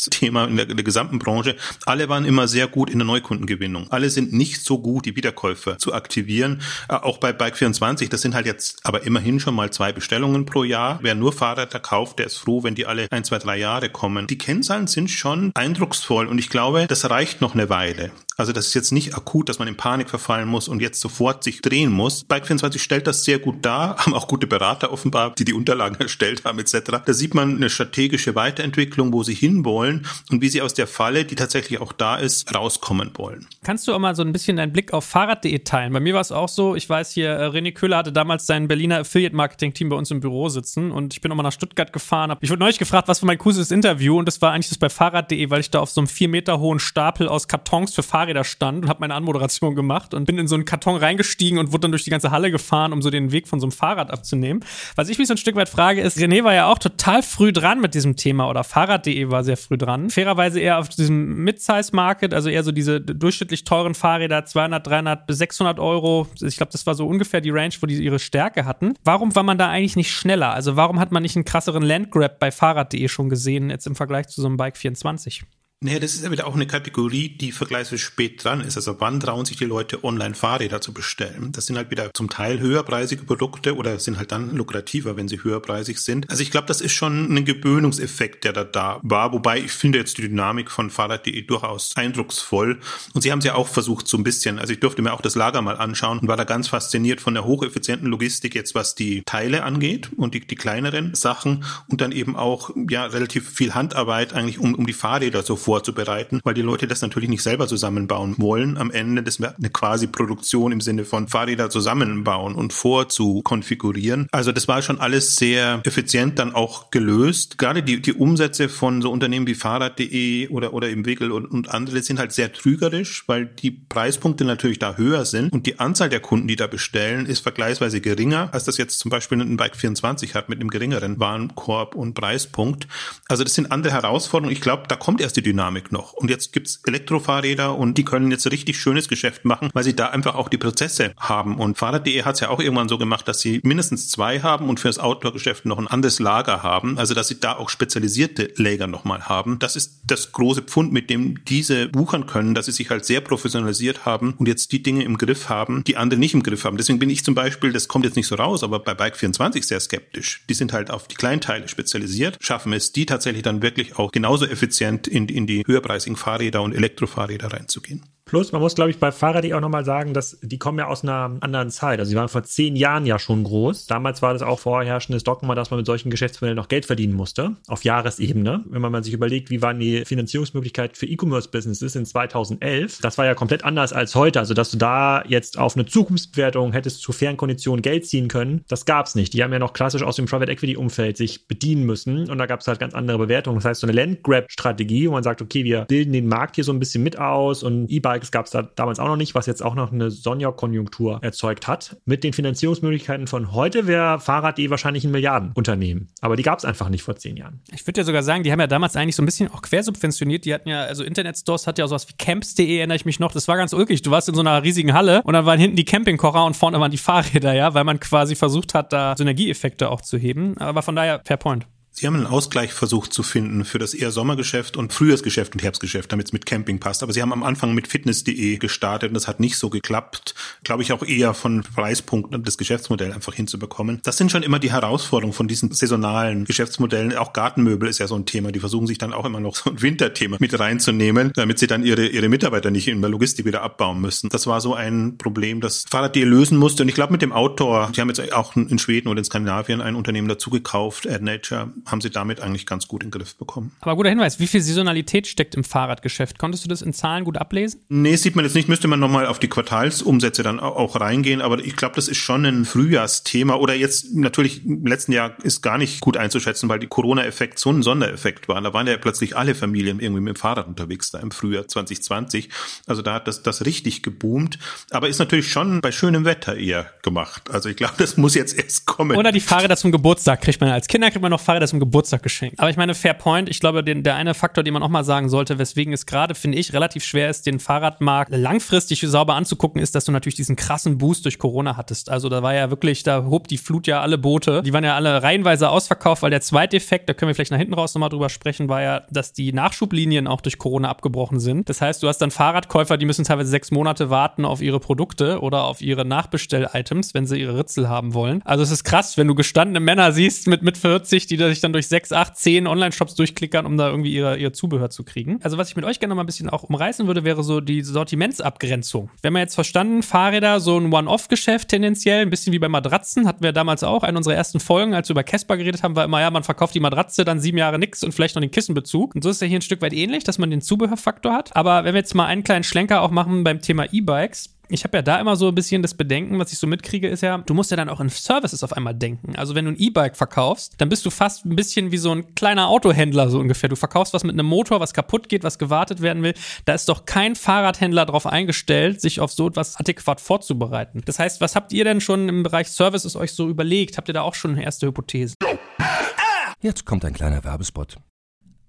[SPEAKER 2] Thema in der, in der gesamten Branche. Alle waren immer sehr gut in der Neukundengewinnung. Alle sind nicht so gut, die Wiederkäufer zu aktivieren. Äh, auch bei Bike24, das sind halt jetzt aber immerhin schon mal zwei Bestellungen pro Jahr. Wer nur Fahrräder kauft, der ist froh, wenn die alle ein, zwei, drei Jahre kommen. Die Kennzahlen sind schon eindrucksvoll und ich glaube, das reicht noch eine Weile. Also das ist jetzt nicht akut, dass man in Panik verfallen muss und jetzt sofort sich drehen muss. Bike24 stellt das sehr gut dar, haben auch gute Berater offenbar, die die Unterlagen erstellt haben etc. Da sieht man eine strategische Weiterentwicklung, wo sie hinwollen und wie sie aus der Falle, die tatsächlich auch da ist, rauskommen wollen.
[SPEAKER 1] Kannst du auch mal so ein bisschen deinen Blick auf Fahrrad.de teilen? Bei mir war es auch so, ich weiß hier, äh, René Köhler hatte damals sein Berliner Affiliate-Marketing-Team bei uns im Büro sitzen und ich bin nochmal nach Stuttgart gefahren. Ich wurde neulich gefragt, was für mein cooles Interview und das war eigentlich das bei Fahrrad.de, weil ich da auf so einem vier Meter hohen Stapel aus Kartons für Fahrräder Fahrräder stand und habe meine Anmoderation gemacht und bin in so einen Karton reingestiegen und wurde dann durch die ganze Halle gefahren, um so den Weg von so einem Fahrrad abzunehmen. Was ich mich so ein Stück weit frage, ist, René war ja auch total früh dran mit diesem Thema oder Fahrrad.de war sehr früh dran. Fairerweise eher auf diesem Mid-Size-Market, also eher so diese durchschnittlich teuren Fahrräder, 200, 300 bis 600 Euro. Ich glaube, das war so ungefähr die Range, wo die ihre Stärke hatten. Warum war man da eigentlich nicht schneller? Also warum hat man nicht einen krasseren Landgrab bei Fahrrad.de schon gesehen, jetzt im Vergleich zu so einem Bike 24?
[SPEAKER 2] Naja, das ist ja wieder auch eine Kategorie, die vergleichsweise spät dran ist. Also wann trauen sich die Leute online Fahrräder zu bestellen? Das sind halt wieder zum Teil höherpreisige Produkte oder sind halt dann lukrativer, wenn sie höherpreisig sind. Also ich glaube, das ist schon ein Gewöhnungseffekt, der da da war. Wobei ich finde jetzt die Dynamik von Fahrrad.de durchaus eindrucksvoll. Und sie haben es ja auch versucht so ein bisschen. Also ich durfte mir auch das Lager mal anschauen und war da ganz fasziniert von der hocheffizienten Logistik jetzt, was die Teile angeht und die, die kleineren Sachen und dann eben auch ja relativ viel Handarbeit eigentlich um, um die Fahrräder so vorzubereiten, weil die Leute das natürlich nicht selber zusammenbauen wollen. Am Ende, das wäre eine quasi Produktion im Sinne von Fahrräder zusammenbauen und vorzukonfigurieren. Also das war schon alles sehr effizient dann auch gelöst. Gerade die, die Umsätze von so Unternehmen wie Fahrrad.de oder, oder im Wickel und, und andere sind halt sehr trügerisch, weil die Preispunkte natürlich da höher sind und die Anzahl der Kunden, die da bestellen, ist vergleichsweise geringer, als das jetzt zum Beispiel ein Bike 24 hat mit einem geringeren Warenkorb und Preispunkt. Also das sind andere Herausforderungen. Ich glaube, da kommt erst die Dynamik Aerodynamik noch. Und jetzt gibt's Elektrofahrräder und die können jetzt richtig schönes Geschäft machen, weil sie da einfach auch die Prozesse haben. Und Fahrrad.de hat es ja auch irgendwann so gemacht, dass sie mindestens zwei haben und für das Outdoor-Geschäft noch ein anderes Lager haben. Also dass sie da auch spezialisierte Lager nochmal haben. Das ist das große Pfund, mit dem diese buchern können, dass sie sich halt sehr professionalisiert haben und jetzt die Dinge im Griff haben, die andere nicht im Griff haben. Deswegen bin ich zum Beispiel, das kommt jetzt nicht so raus, aber bei Bike24 sehr skeptisch. Die sind halt auf die Kleinteile spezialisiert, schaffen es, die tatsächlich dann wirklich auch genauso effizient in, in die höherpreisigen Fahrräder und Elektrofahrräder reinzugehen.
[SPEAKER 3] Plus, man muss, glaube ich, bei Fahrrad auch nochmal sagen, dass die kommen ja aus einer anderen Zeit. Also, sie waren vor zehn Jahren ja schon groß. Damals war das auch vorherrschendes Dogma, dass man mit solchen Geschäftsmodellen noch Geld verdienen musste. Auf Jahresebene. Wenn man sich überlegt, wie waren die Finanzierungsmöglichkeiten für E-Commerce-Businesses in 2011, das war ja komplett anders als heute. Also, dass du da jetzt auf eine Zukunftsbewertung hättest zu fairen Konditionen Geld ziehen können, das gab's nicht. Die haben ja noch klassisch aus dem Private Equity-Umfeld sich bedienen müssen. Und da gab's halt ganz andere Bewertungen. Das heißt, so eine Landgrab-Strategie, wo man sagt, okay, wir bilden den Markt hier so ein bisschen mit aus und E-Bike Bikes gab es da damals auch noch nicht, was jetzt auch noch eine Sonja-Konjunktur erzeugt hat. Mit den Finanzierungsmöglichkeiten von heute wäre Fahrrad.de wahrscheinlich ein Milliardenunternehmen. Aber die gab es einfach nicht vor zehn Jahren.
[SPEAKER 1] Ich würde ja sogar sagen, die haben ja damals eigentlich so ein bisschen auch quersubventioniert. Die hatten ja, also Internetstores hat ja sowas wie Camps.de, erinnere ich mich noch. Das war ganz ulkig. Du warst in so einer riesigen Halle und dann waren hinten die Campingkocher und vorne waren die Fahrräder, ja, weil man quasi versucht hat, da Synergieeffekte auch zu heben. Aber von daher, fair point.
[SPEAKER 2] Sie haben einen Ausgleich versucht zu finden für das eher Sommergeschäft und Frühjahrsgeschäft und Herbstgeschäft, damit es mit Camping passt. Aber Sie haben am Anfang mit Fitness.de gestartet und das hat nicht so geklappt. Glaube ich auch eher von Preispunkten das Geschäftsmodell einfach hinzubekommen. Das sind schon immer die Herausforderungen von diesen saisonalen Geschäftsmodellen. Auch Gartenmöbel ist ja so ein Thema. Die versuchen sich dann auch immer noch so ein Winterthema mit reinzunehmen, damit sie dann ihre, ihre Mitarbeiter nicht in der Logistik wieder abbauen müssen. Das war so ein Problem, das Fahrrad.de lösen musste. Und ich glaube mit dem Outdoor, die haben jetzt auch in Schweden oder in Skandinavien ein Unternehmen dazu gekauft, AdNature, haben sie damit eigentlich ganz gut in den Griff bekommen.
[SPEAKER 1] Aber guter Hinweis, wie viel Saisonalität steckt im Fahrradgeschäft? Konntest du das in Zahlen gut ablesen?
[SPEAKER 2] Nee, sieht man jetzt nicht, müsste man nochmal auf die Quartalsumsätze dann auch reingehen, aber ich glaube, das ist schon ein Frühjahrsthema oder jetzt natürlich im letzten Jahr ist gar nicht gut einzuschätzen, weil die Corona-Effekt so ein Sondereffekt war. Da waren ja plötzlich alle Familien irgendwie mit dem Fahrrad unterwegs da im Frühjahr 2020. Also da hat das, das richtig geboomt, aber ist natürlich schon bei schönem Wetter eher gemacht. Also ich glaube, das muss jetzt erst kommen.
[SPEAKER 1] Oder die Fahrräder zum Geburtstag kriegt man als Kinder kriegt man noch Fahrräder zum Geburtstag geschenkt. Aber ich meine, fair point. Ich glaube, den, der eine Faktor, den man auch mal sagen sollte, weswegen es gerade, finde ich, relativ schwer ist, den Fahrradmarkt langfristig sauber anzugucken, ist, dass du natürlich diesen krassen Boost durch Corona hattest. Also da war ja wirklich, da hob die Flut ja alle Boote. Die waren ja alle reihenweise ausverkauft, weil der zweite Effekt, da können wir vielleicht nach hinten raus nochmal drüber sprechen, war ja, dass die Nachschublinien auch durch Corona abgebrochen sind. Das heißt, du hast dann Fahrradkäufer, die müssen teilweise sechs Monate warten auf ihre Produkte oder auf ihre Nachbestell-Items, wenn sie ihre Ritzel haben wollen. Also es ist krass, wenn du gestandene Männer siehst mit mit 40, die sich dann durch sechs, acht, zehn Online-Shops durchklickern, um da irgendwie ihre, ihr Zubehör zu kriegen. Also was ich mit euch gerne noch mal ein bisschen auch umreißen würde, wäre so die Sortimentsabgrenzung. Wir haben jetzt verstanden, Fahrräder so ein One-Off-Geschäft tendenziell, ein bisschen wie bei Matratzen, hatten wir damals auch. Eine unserer ersten Folgen, als wir über Casper geredet haben, war immer, ja, man verkauft die Matratze, dann sieben Jahre nix und vielleicht noch den Kissenbezug. Und so ist ja hier ein Stück weit ähnlich, dass man den Zubehörfaktor hat. Aber wenn wir jetzt mal einen kleinen Schlenker auch machen beim Thema E-Bikes, ich habe ja da immer so ein bisschen das Bedenken, was ich so mitkriege, ist ja, du musst ja dann auch in Services auf einmal denken. Also wenn du ein E-Bike verkaufst, dann bist du fast ein bisschen wie so ein kleiner Autohändler so ungefähr. Du verkaufst was mit einem Motor, was kaputt geht, was gewartet werden will. Da ist doch kein Fahrradhändler darauf eingestellt, sich auf so etwas adäquat vorzubereiten. Das heißt, was habt ihr denn schon im Bereich Services euch so überlegt? Habt ihr da auch schon eine erste Hypothese?
[SPEAKER 4] Jetzt kommt ein kleiner Werbespot.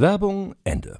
[SPEAKER 4] Werbung Ende.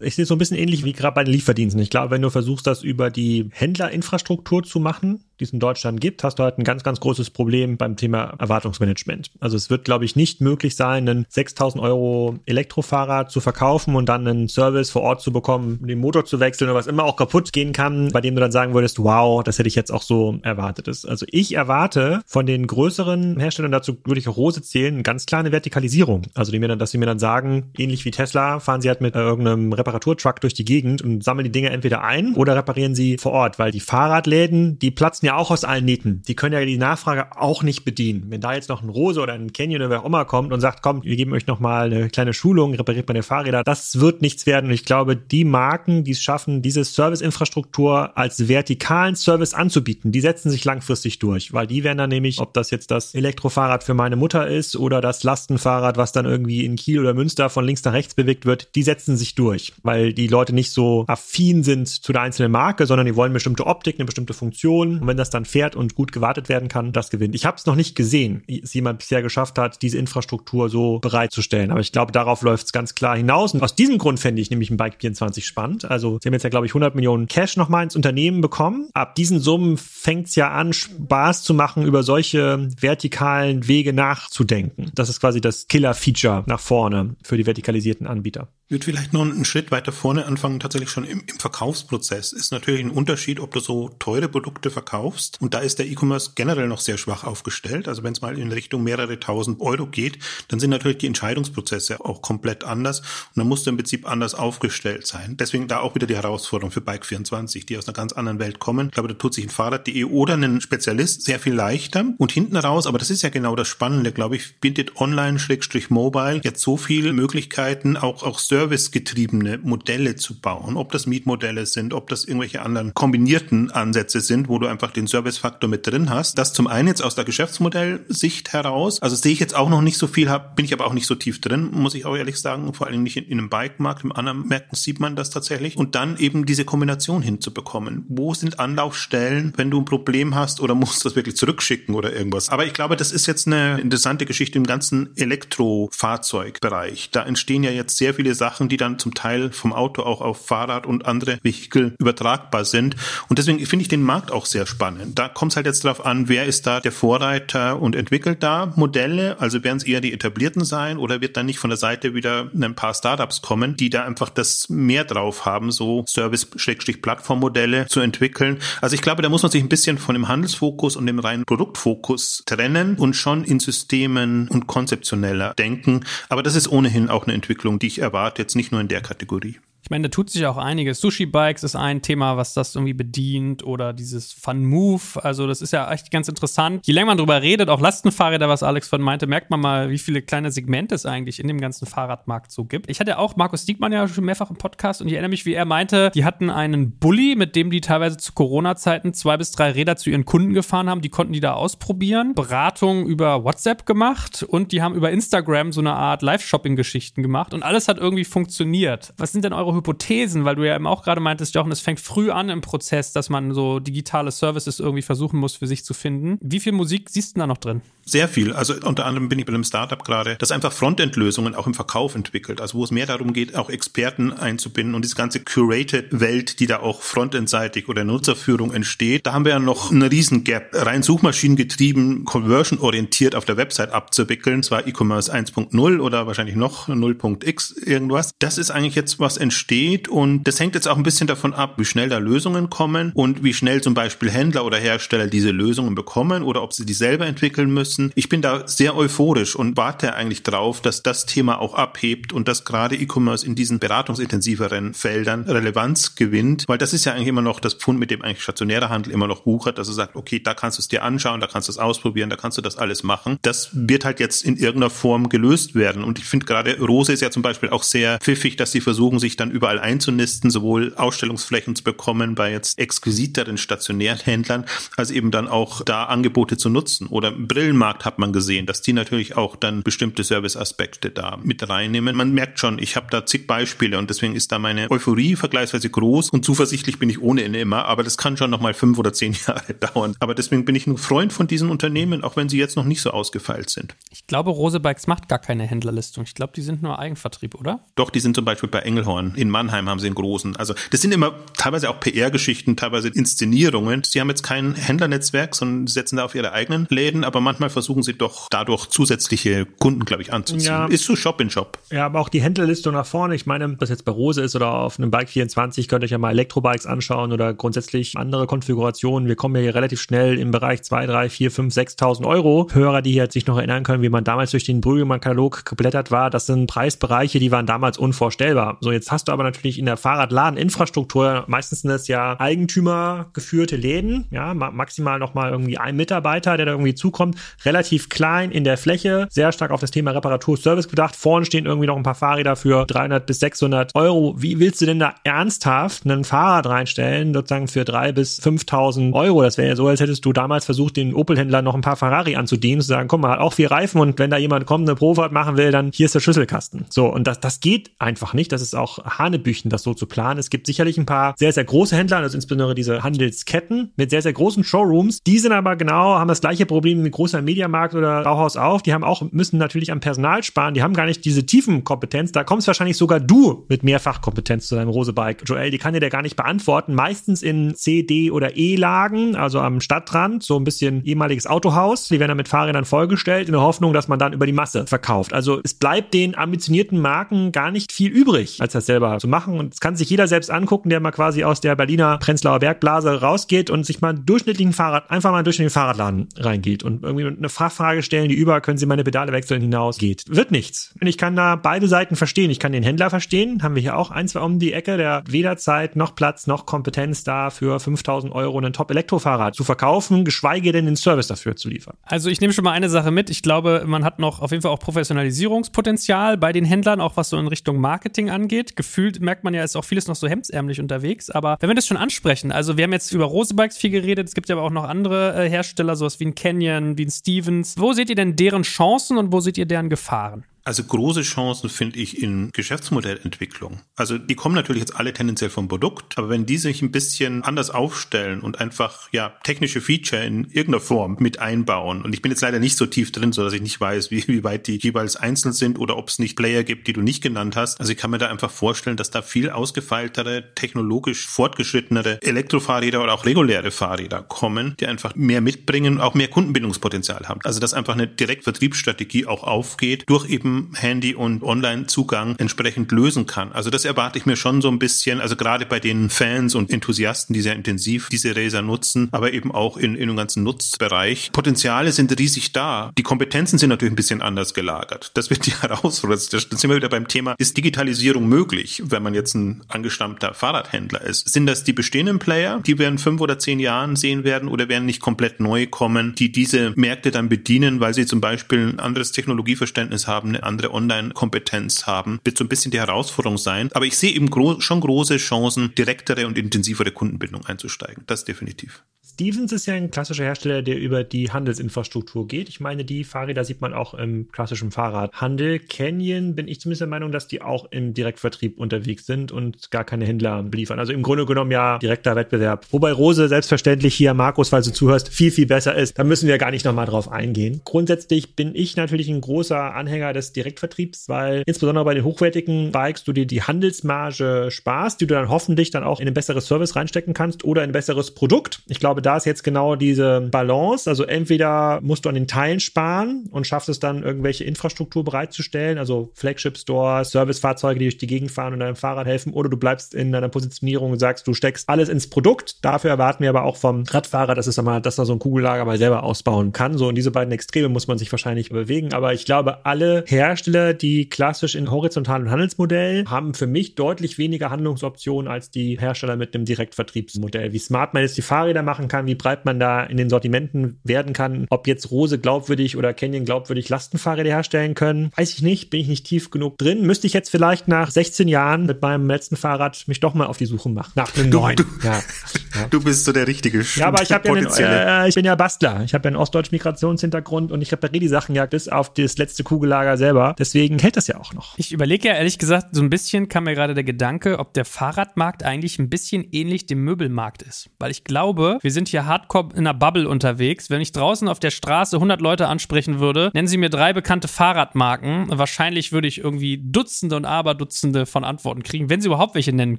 [SPEAKER 3] Ich sehe es so ein bisschen ähnlich wie gerade bei den Lieferdiensten. Ich glaube, wenn du versuchst, das über die Händlerinfrastruktur zu machen, die es in Deutschland gibt, hast du halt ein ganz, ganz großes Problem beim Thema Erwartungsmanagement. Also es wird, glaube ich, nicht möglich sein, einen 6000 Euro Elektrofahrrad zu verkaufen und dann einen Service vor Ort zu bekommen, den Motor zu wechseln oder was immer auch kaputt gehen kann, bei dem du dann sagen würdest, wow, das hätte ich jetzt auch so erwartet. Also ich erwarte von den größeren Herstellern, dazu würde ich auch Rose zählen, eine ganz kleine Vertikalisierung. Also die mir dann, dass sie mir dann sagen, ähnlich wie Tesla, fahren sie halt mit irgendeinem Reparaturtruck durch die Gegend und sammeln die Dinge entweder ein oder reparieren sie vor Ort, weil die Fahrradläden, die platzen ja auch aus allen Nähten. Die können ja die Nachfrage auch nicht bedienen. Wenn da jetzt noch ein Rose oder ein Canyon oder wer auch immer kommt und sagt, komm, wir geben euch noch mal eine kleine Schulung, repariert meine Fahrräder, das wird nichts werden. Und ich glaube, die Marken, die es schaffen, diese Serviceinfrastruktur als vertikalen Service anzubieten, die setzen sich langfristig durch, weil die werden dann nämlich, ob das jetzt das Elektrofahrrad für meine Mutter ist oder das Lastenfahrrad, was dann irgendwie in Kiel oder Münster von links nach rechts bewegt wird, die setzen sich durch, weil die Leute nicht so affin sind zu der einzelnen Marke, sondern die wollen bestimmte Optik, eine bestimmte Funktion. Und wenn das dann fährt und gut gewartet werden kann, das gewinnt. Ich habe es noch nicht gesehen, wie es jemand bisher geschafft hat, diese Infrastruktur so bereitzustellen. Aber ich glaube, darauf läuft es ganz klar hinaus. Und aus diesem Grund fände ich nämlich ein Bike 24 spannend. Also sie haben jetzt ja, glaube ich, 100 Millionen Cash nochmal ins Unternehmen bekommen. Ab diesen Summen fängt es ja an, Spaß zu machen, über solche vertikalen Wege nachzudenken. Das ist quasi das Killer-Feature nach vorne für die vertikalisierten Anbieter.
[SPEAKER 2] Ich würde vielleicht noch einen Schritt weiter vorne anfangen, tatsächlich schon im, im Verkaufsprozess. Ist natürlich ein Unterschied, ob du so teure Produkte verkaufst. Und da ist der E-Commerce generell noch sehr schwach aufgestellt. Also wenn es mal in Richtung mehrere tausend Euro geht, dann sind natürlich die Entscheidungsprozesse auch komplett anders. Und dann musst du im Prinzip anders aufgestellt sein. Deswegen da auch wieder die Herausforderung für Bike24, die aus einer ganz anderen Welt kommen. Ich glaube, da tut sich ein Fahrrad.de oder ein Spezialist sehr viel leichter. Und hinten raus, aber das ist ja genau das Spannende, glaube ich, bietet online-mobile jetzt so viele Möglichkeiten, auch, auch servicegetriebene Modelle zu bauen, ob das Mietmodelle sind, ob das irgendwelche anderen kombinierten Ansätze sind, wo du einfach den Servicefaktor mit drin hast. Das zum einen jetzt aus der Geschäftsmodellsicht heraus. Also sehe ich jetzt auch noch nicht so viel, bin ich aber auch nicht so tief drin, muss ich auch ehrlich sagen. Vor allem nicht in, in einem Bike-Markt, im anderen Märkten sieht man das tatsächlich. Und dann eben diese Kombination hinzubekommen. Wo sind Anlaufstellen, wenn du ein Problem hast oder musst das wirklich zurückschicken oder irgendwas? Aber ich glaube, das ist jetzt eine interessante Geschichte im ganzen Elektrofahrzeugbereich. Da entstehen ja jetzt sehr viele Sachen, die dann zum Teil vom Auto auch auf Fahrrad und andere Vehikel übertragbar sind. Und deswegen finde ich den Markt auch sehr spannend. Da kommt es halt jetzt darauf an, wer ist da der Vorreiter und entwickelt da Modelle. Also werden es eher die etablierten sein oder wird dann nicht von der Seite wieder ein paar Startups kommen, die da einfach das mehr drauf haben, so Service-Plattformmodelle zu entwickeln. Also ich glaube, da muss man sich ein bisschen von dem Handelsfokus und dem reinen Produktfokus trennen und schon in Systemen und konzeptioneller denken. Aber das ist ohnehin auch eine Entwicklung, die ich erwarte, jetzt nicht nur in der Kategorie.
[SPEAKER 1] Ich meine, da tut sich auch einiges. Sushi-Bikes ist ein Thema, was das irgendwie bedient oder dieses Fun-Move. Also das ist ja echt ganz interessant. Je länger man drüber redet, auch Lastenfahrräder, was Alex von meinte, merkt man mal, wie viele kleine Segmente es eigentlich in dem ganzen Fahrradmarkt so gibt. Ich hatte auch Markus Diekmann ja schon mehrfach im Podcast und ich erinnere mich, wie er meinte, die hatten einen Bulli, mit dem die teilweise zu Corona-Zeiten zwei bis drei Räder zu ihren Kunden gefahren haben. Die konnten die da ausprobieren. Beratung über WhatsApp gemacht und die haben über Instagram so eine Art Live-Shopping-Geschichten gemacht und alles hat irgendwie funktioniert. Was sind denn eure Hypothesen, weil du ja eben auch gerade meintest, Jochen, es fängt früh an im Prozess, dass man so digitale Services irgendwie versuchen muss für sich zu finden. Wie viel Musik siehst du da noch drin?
[SPEAKER 2] Sehr viel. Also unter anderem bin ich bei einem Startup gerade, das einfach Frontend-Lösungen auch im Verkauf entwickelt. Also wo es mehr darum geht, auch Experten einzubinden und diese ganze Curated-Welt, die da auch frontendseitig oder Nutzerführung entsteht. Da haben wir ja noch einen riesen Gap. Rein Suchmaschinengetrieben, conversion-orientiert auf der Website abzuwickeln. Zwar E-Commerce 1.0 oder wahrscheinlich noch 0.x irgendwas. Das ist eigentlich jetzt was entsteht entsteht. Und das hängt jetzt auch ein bisschen davon ab, wie schnell da Lösungen kommen und wie schnell zum Beispiel Händler oder Hersteller diese Lösungen bekommen oder ob sie die selber entwickeln müssen. Ich bin da sehr euphorisch und warte eigentlich drauf, dass das Thema auch abhebt und dass gerade E-Commerce in diesen beratungsintensiveren Feldern Relevanz gewinnt, weil das ist ja eigentlich immer noch das Pfund, mit dem eigentlich stationärer Handel immer noch wuchert, dass er sagt, okay, da kannst du es dir anschauen, da kannst du es ausprobieren, da kannst du das alles machen. Das wird halt jetzt in irgendeiner Form gelöst werden. Und ich finde gerade Rose ist ja zum Beispiel auch sehr pfiffig, dass sie versuchen, sich dann überall einzunisten, sowohl Ausstellungsflächen zu bekommen bei jetzt exquisiteren stationären Händlern, als eben dann auch da Angebote zu nutzen. Oder im Brillenmarkt hat man gesehen, dass die natürlich auch dann bestimmte Serviceaspekte da mit reinnehmen. Man merkt schon, ich habe da zig Beispiele und deswegen ist da meine Euphorie vergleichsweise groß und zuversichtlich bin ich ohnehin immer, aber das kann schon noch mal fünf oder zehn Jahre dauern. Aber deswegen bin ich ein Freund von diesen Unternehmen, auch wenn sie jetzt noch nicht so ausgefeilt sind.
[SPEAKER 1] Ich glaube, Rose Bikes macht gar keine Händlerlistung. Ich glaube, die sind nur Eigenvertrieb, oder?
[SPEAKER 2] Doch, die sind zum Beispiel bei Engelhorn in in Mannheim haben sie einen großen. Also das sind immer teilweise auch PR-Geschichten, teilweise Inszenierungen. Sie haben jetzt kein Händlernetzwerk, sondern setzen da auf ihre eigenen Läden, aber manchmal versuchen sie doch dadurch zusätzliche Kunden, glaube ich, anzuziehen. Ja. Ist so Shop in Shop.
[SPEAKER 3] Ja, aber auch die Händlerliste nach vorne. Ich meine, was jetzt bei Rose ist oder auf einem Bike 24, könnt ihr euch ja mal Elektrobikes anschauen oder grundsätzlich andere Konfigurationen. Wir kommen ja hier relativ schnell im Bereich 2, 3, 4, 5, 6.000 Euro. Hörer, die hier sich noch erinnern können, wie man damals durch den Brüggemann-Katalog geblättert war, das sind Preisbereiche, die waren damals unvorstellbar. So, jetzt hast du aber natürlich in der Fahrradladeninfrastruktur, meistens sind das ja eigentümergeführte Läden, ja, maximal nochmal irgendwie ein Mitarbeiter, der da irgendwie zukommt, relativ klein in der Fläche, sehr stark auf das Thema Reparatur, Service gedacht. Vorne stehen irgendwie noch ein paar Fahrräder für 300 bis 600 Euro. Wie willst du denn da ernsthaft einen Fahrrad reinstellen, sozusagen für 3 bis 5.000 Euro? Das wäre ja so, als hättest du damals versucht, den Opel-Händler noch ein paar Ferrari anzudienen, zu sagen, komm, man hat auch vier Reifen und wenn da jemand kommt, eine Profahrt machen will, dann hier ist der Schlüsselkasten. So, und das, das geht einfach nicht. Das ist auch Hanebüchen, das so zu planen. Es gibt sicherlich ein paar sehr, sehr große Händler, also insbesondere diese Handelsketten mit sehr, sehr großen Showrooms. Die sind aber genau, haben das gleiche Problem wie großer Mediamarkt oder Bauhaus auf. Die haben auch, müssen natürlich am Personal sparen. Die haben gar nicht diese tiefen Kompetenz. Da kommst wahrscheinlich sogar du mit Mehrfachkompetenz zu deinem Rosebike. Joel, die kann dir der gar nicht beantworten. Meistens in C, D oder E-Lagen, also am Stadtrand, so ein bisschen ehemaliges Autohaus. Die werden dann mit Fahrrädern vollgestellt in der Hoffnung, dass man dann über die Masse verkauft. Also es bleibt den ambitionierten Marken gar nicht viel übrig, als das selber selber zu machen. Und es kann sich jeder selbst angucken, der mal quasi aus der Berliner Prenzlauer Bergblase rausgeht und sich mal einen durchschnittlichen Fahrrad, einfach mal durch den Fahrradladen reingeht und irgendwie eine Fachfrage stellen, die über, können Sie meine Pedale wechseln hinaus geht. Wird nichts. Und ich kann da beide Seiten verstehen. Ich kann den Händler verstehen. Haben wir hier auch ein, zwei um die Ecke, der weder Zeit noch Platz noch Kompetenz da für 5000 Euro ein Top-Elektrofahrrad zu verkaufen, geschweige denn den Service dafür zu liefern.
[SPEAKER 1] Also ich nehme schon mal eine Sache mit. Ich glaube, man hat noch auf jeden Fall auch Professionalisierungspotenzial bei den Händlern, auch was so in Richtung Marketing angeht. Gefühlt merkt man ja, ist auch vieles noch so hemdsärmlich unterwegs. Aber wenn wir das schon ansprechen, also wir haben jetzt über Rosebikes viel geredet, es gibt ja aber auch noch andere äh, Hersteller, sowas wie ein Canyon, wie ein Stevens. Wo seht ihr denn deren Chancen und wo seht ihr deren Gefahren?
[SPEAKER 2] Also große Chancen finde ich in Geschäftsmodellentwicklung. Also die kommen natürlich jetzt alle tendenziell vom Produkt, aber wenn die sich ein bisschen anders aufstellen und einfach ja technische Feature in irgendeiner Form mit einbauen und ich bin jetzt leider nicht so tief drin, so dass ich nicht weiß, wie, wie weit die jeweils einzeln sind oder ob es nicht Player gibt, die du nicht genannt hast. Also ich kann mir da einfach vorstellen, dass da viel ausgefeiltere, technologisch fortgeschrittenere Elektrofahrräder oder auch reguläre Fahrräder kommen, die einfach mehr mitbringen und auch mehr Kundenbindungspotenzial haben. Also dass einfach eine Direktvertriebsstrategie auch aufgeht durch eben Handy- und Online-Zugang entsprechend lösen kann. Also das erwarte ich mir schon so ein bisschen, also gerade bei den Fans und Enthusiasten, die sehr intensiv diese Razer nutzen, aber eben auch in, in dem ganzen Nutzbereich. Potenziale sind riesig da. Die Kompetenzen sind natürlich ein bisschen anders gelagert. Das wird die Herausforderung. Da sind wir wieder beim Thema, ist Digitalisierung möglich, wenn man jetzt ein angestammter Fahrradhändler ist? Sind das die bestehenden Player, die wir in fünf oder zehn Jahren sehen werden oder werden nicht komplett neu kommen, die diese Märkte dann bedienen, weil sie zum Beispiel ein anderes Technologieverständnis haben, eine andere Online-Kompetenz haben, wird so ein bisschen die Herausforderung sein. Aber ich sehe eben gro schon große Chancen, direktere und intensivere Kundenbindung einzusteigen. Das definitiv.
[SPEAKER 3] Stevens ist ja ein klassischer Hersteller, der über die Handelsinfrastruktur geht. Ich meine, die Fahrräder sieht man auch im klassischen Fahrradhandel. Canyon bin ich zumindest der Meinung, dass die auch im Direktvertrieb unterwegs sind und gar keine Händler beliefern. Also im Grunde genommen ja direkter Wettbewerb. Wobei Rose selbstverständlich hier, Markus, falls du zuhörst, viel, viel besser ist. Da müssen wir gar nicht nochmal drauf eingehen. Grundsätzlich bin ich natürlich ein großer Anhänger des Direktvertriebs, weil insbesondere bei den hochwertigen Bikes du dir die Handelsmarge sparst, die du dann hoffentlich dann auch in ein besseres Service reinstecken kannst oder in ein besseres Produkt. Ich glaube, da ist jetzt genau diese Balance. Also entweder musst du an den Teilen sparen und schaffst es dann, irgendwelche Infrastruktur bereitzustellen, also Flagship Stores, Servicefahrzeuge, die durch die Gegend fahren und deinem Fahrrad helfen, oder du bleibst in deiner Positionierung und sagst, du steckst alles ins Produkt. Dafür erwarten wir aber auch vom Radfahrer, dass es einmal, dass er so ein Kugellager mal selber ausbauen kann. So in diese beiden Extreme muss man sich wahrscheinlich bewegen. Aber ich glaube, alle Hersteller, die klassisch in horizontalen Handelsmodell haben für mich deutlich weniger Handlungsoptionen als die Hersteller mit einem Direktvertriebsmodell. Wie smart man jetzt die Fahrräder machen kann, kann, wie breit man da in den Sortimenten werden kann. Ob jetzt Rose glaubwürdig oder Canyon glaubwürdig Lastenfahrräder herstellen können, weiß ich nicht. Bin ich nicht tief genug drin. Müsste ich jetzt vielleicht nach 16 Jahren mit meinem letzten Fahrrad mich doch mal auf die Suche machen. Nach einem neuen.
[SPEAKER 2] Du, ja. Ja. du bist so der richtige
[SPEAKER 3] Ja, aber ich, ja einen, äh, ich bin ja Bastler. Ich habe ja einen ostdeutschen Migrationshintergrund und ich repariere die Sachen ja bis auf das letzte Kugellager selber. Deswegen hält das ja auch noch.
[SPEAKER 1] Ich überlege ja ehrlich gesagt, so ein bisschen kam mir gerade der Gedanke, ob der Fahrradmarkt eigentlich ein bisschen ähnlich dem Möbelmarkt ist. Weil ich glaube, wir sind hier hardcore in einer Bubble unterwegs. Wenn ich draußen auf der Straße 100 Leute ansprechen würde, nennen sie mir drei bekannte Fahrradmarken. Wahrscheinlich würde ich irgendwie Dutzende und Aberdutzende von Antworten kriegen, wenn sie überhaupt welche nennen